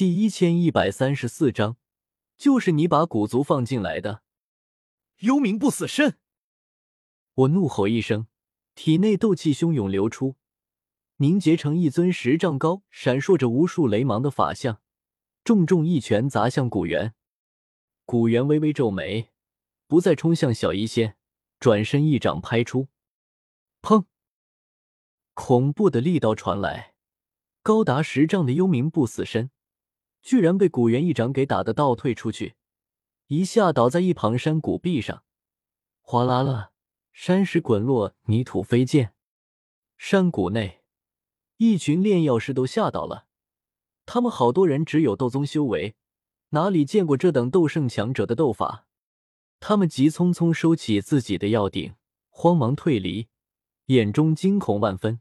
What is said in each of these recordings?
第一千一百三十四章，就是你把古族放进来的，幽冥不死身！我怒吼一声，体内斗气汹涌流出，凝结成一尊十丈高、闪烁着无数雷芒的法相，重重一拳砸向古元。古元微微皱眉，不再冲向小医仙，转身一掌拍出，砰！恐怖的力道传来，高达十丈的幽冥不死身。居然被古元一掌给打得倒退出去，一下倒在一旁山谷壁上，哗啦啦，山石滚落，泥土飞溅。山谷内，一群炼药师都吓到了。他们好多人只有斗宗修为，哪里见过这等斗圣强者的斗法？他们急匆匆收起自己的药鼎，慌忙退离，眼中惊恐万分。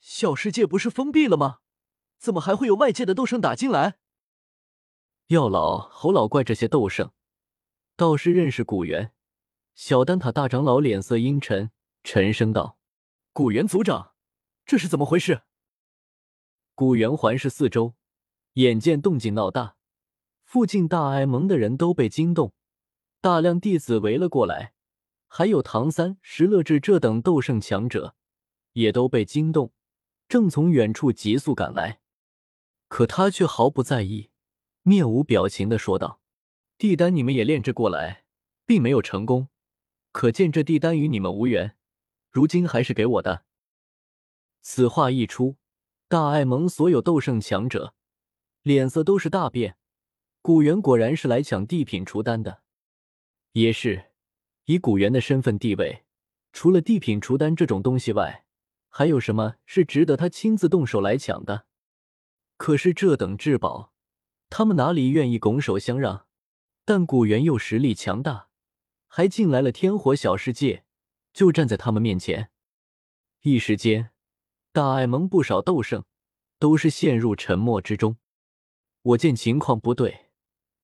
小世界不是封闭了吗？怎么还会有外界的斗圣打进来？药老、侯老怪这些斗圣，倒是认识古元。小丹塔大长老脸色阴沉，沉声道：“古元族长，这是怎么回事？”古元环视四周，眼见动静闹大，附近大爱盟的人都被惊动，大量弟子围了过来，还有唐三、石乐志这等斗圣强者，也都被惊动，正从远处急速赶来。可他却毫不在意。面无表情的说道：“地丹你们也炼制过来，并没有成功，可见这地丹与你们无缘。如今还是给我的。”此话一出，大爱盟所有斗圣强者脸色都是大变。古元果然是来抢地品除丹的。也是，以古元的身份地位，除了地品除丹这种东西外，还有什么是值得他亲自动手来抢的？可是这等至宝。他们哪里愿意拱手相让？但古元又实力强大，还进来了天火小世界，就站在他们面前。一时间，大爱盟不少斗圣都是陷入沉默之中。我见情况不对，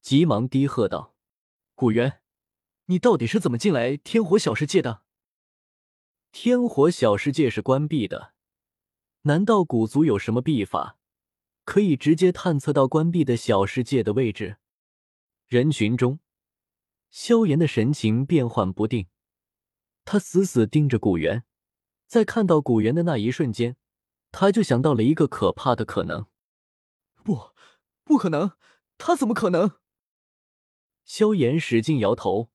急忙低喝道：“古元，你到底是怎么进来天火小世界的？”天火小世界是关闭的，难道古族有什么秘法？可以直接探测到关闭的小世界的位置。人群中，萧炎的神情变幻不定，他死死盯着古元，在看到古元的那一瞬间，他就想到了一个可怕的可能。不，不可能，他怎么可能？萧炎使劲摇头，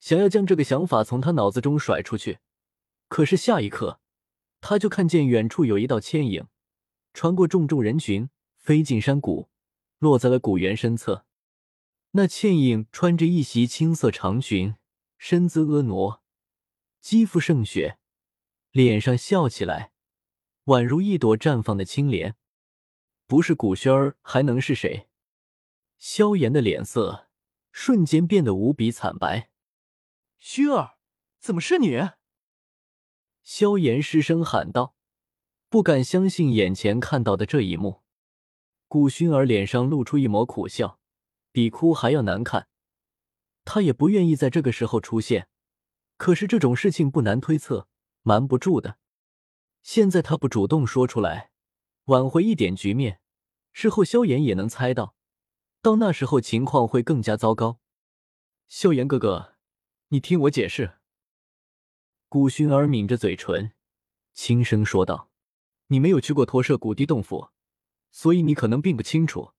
想要将这个想法从他脑子中甩出去。可是下一刻，他就看见远处有一道牵影，穿过重重人群。飞进山谷，落在了古元身侧。那倩影穿着一袭青色长裙，身姿婀娜，肌肤胜雪，脸上笑起来宛如一朵绽放的青莲。不是古轩儿还能是谁？萧炎的脸色瞬间变得无比惨白。轩儿，怎么是你？萧炎失声喊道，不敢相信眼前看到的这一幕。顾薰儿脸上露出一抹苦笑，比哭还要难看。他也不愿意在这个时候出现，可是这种事情不难推测，瞒不住的。现在他不主动说出来，挽回一点局面，事后萧炎也能猜到，到那时候情况会更加糟糕。萧炎哥哥，你听我解释。顾薰儿抿着嘴唇，轻声说道：“你没有去过驼舍古地洞府。”所以你可能并不清楚，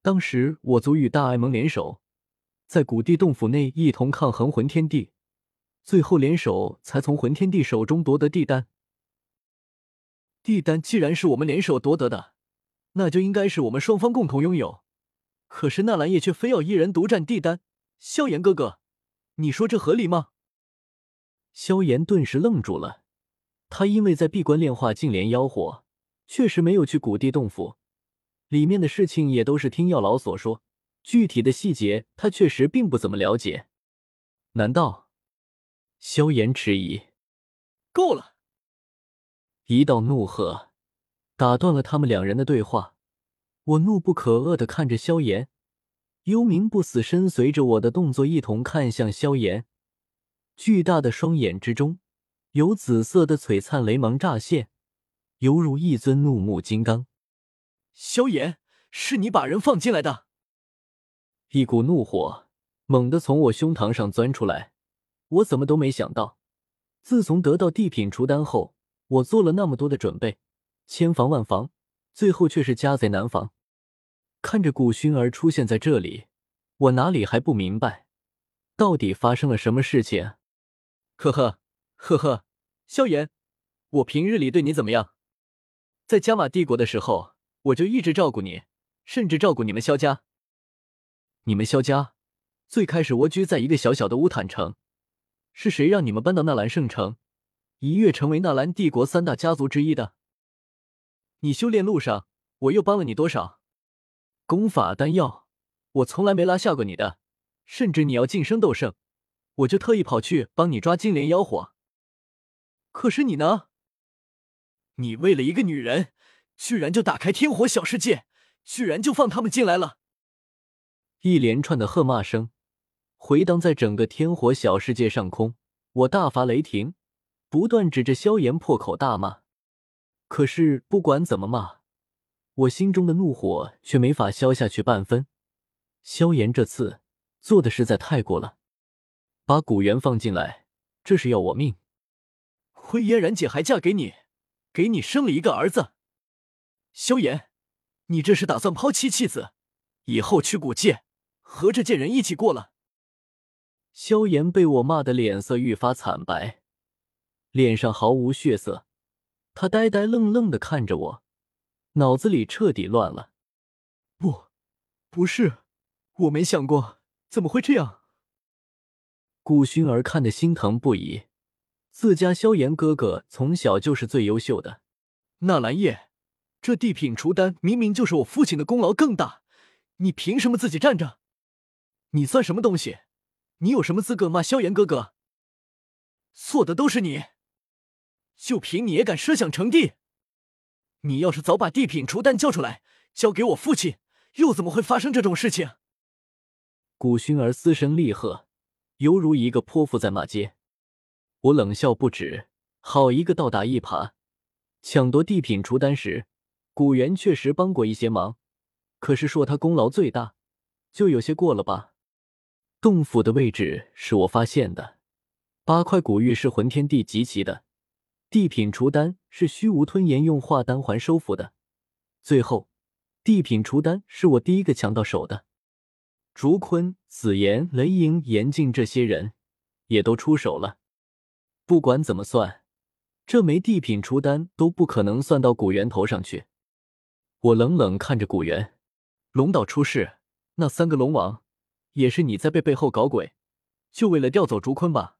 当时我族与大爱盟联手，在古地洞府内一同抗衡魂天帝，最后联手才从魂天帝手中夺得地丹。地丹既然是我们联手夺得的，那就应该是我们双方共同拥有。可是纳兰叶却非要一人独占地丹，萧炎哥哥，你说这合理吗？萧炎顿时愣住了，他因为在闭关炼化净莲妖火，确实没有去古地洞府。里面的事情也都是听药老所说，具体的细节他确实并不怎么了解。难道？萧炎迟疑。够了！一道怒喝打断了他们两人的对话。我怒不可遏的看着萧炎，幽冥不死身随着我的动作一同看向萧炎，巨大的双眼之中有紫色的璀璨雷芒乍现，犹如一尊怒目金刚。萧炎，是你把人放进来的。一股怒火猛地从我胸膛上钻出来，我怎么都没想到，自从得到地品除丹后，我做了那么多的准备，千防万防，最后却是家贼难防。看着古薰儿出现在这里，我哪里还不明白，到底发生了什么事情？呵呵呵呵，萧炎，我平日里对你怎么样？在加玛帝国的时候，我就一直照顾你，甚至照顾你们萧家。你们萧家最开始蜗居在一个小小的乌坦城，是谁让你们搬到纳兰圣城，一跃成为纳兰帝国三大家族之一的？你修炼路上，我又帮了你多少？功法丹药，我从来没拉下过你的，甚至你要晋升斗圣，我就特意跑去帮你抓金莲妖火。可是你呢？你为了一个女人，居然就打开天火小世界，居然就放他们进来了！一连串的喝骂声回荡在整个天火小世界上空，我大发雷霆，不断指着萧炎破口大骂。可是不管怎么骂，我心中的怒火却没法消下去半分。萧炎这次做的实在太过了，把古元放进来，这是要我命。灰嫣然姐还嫁给你，给你生了一个儿子。萧炎，你这是打算抛弃妻子，以后去古界？和这贱人一起过了。萧炎被我骂的脸色愈发惨白，脸上毫无血色，他呆呆愣愣的看着我，脑子里彻底乱了。不，不是，我没想过，怎么会这样？顾薰儿看得心疼不已，自家萧炎哥哥从小就是最优秀的。纳兰叶，这地品除丹明明就是我父亲的功劳更大，你凭什么自己站着？你算什么东西？你有什么资格骂萧炎哥哥？错的都是你，就凭你也敢设想成帝？你要是早把地品除丹交出来，交给我父亲，又怎么会发生这种事情？古薰儿嘶声厉喝，犹如一个泼妇在骂街。我冷笑不止，好一个倒打一耙！抢夺地品除丹时，古元确实帮过一些忙，可是说他功劳最大，就有些过了吧。洞府的位置是我发现的，八块古玉是魂天帝集齐的，地品除丹是虚无吞炎用化丹环收服的，最后地品除丹是我第一个抢到手的。竹坤、紫妍、雷莹、严静这些人也都出手了。不管怎么算，这枚地品除丹都不可能算到古元头上去。我冷冷看着古元，龙岛出事，那三个龙王。也是你在背背后搞鬼，就为了调走竹坤吧？